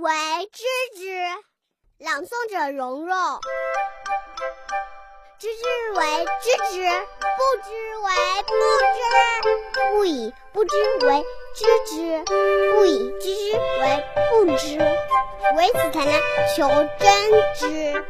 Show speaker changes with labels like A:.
A: 为知之。朗诵者：蓉蓉。知之为知之，不知为不知，不以不知为知之，不以知之为不知，唯此才能求真知。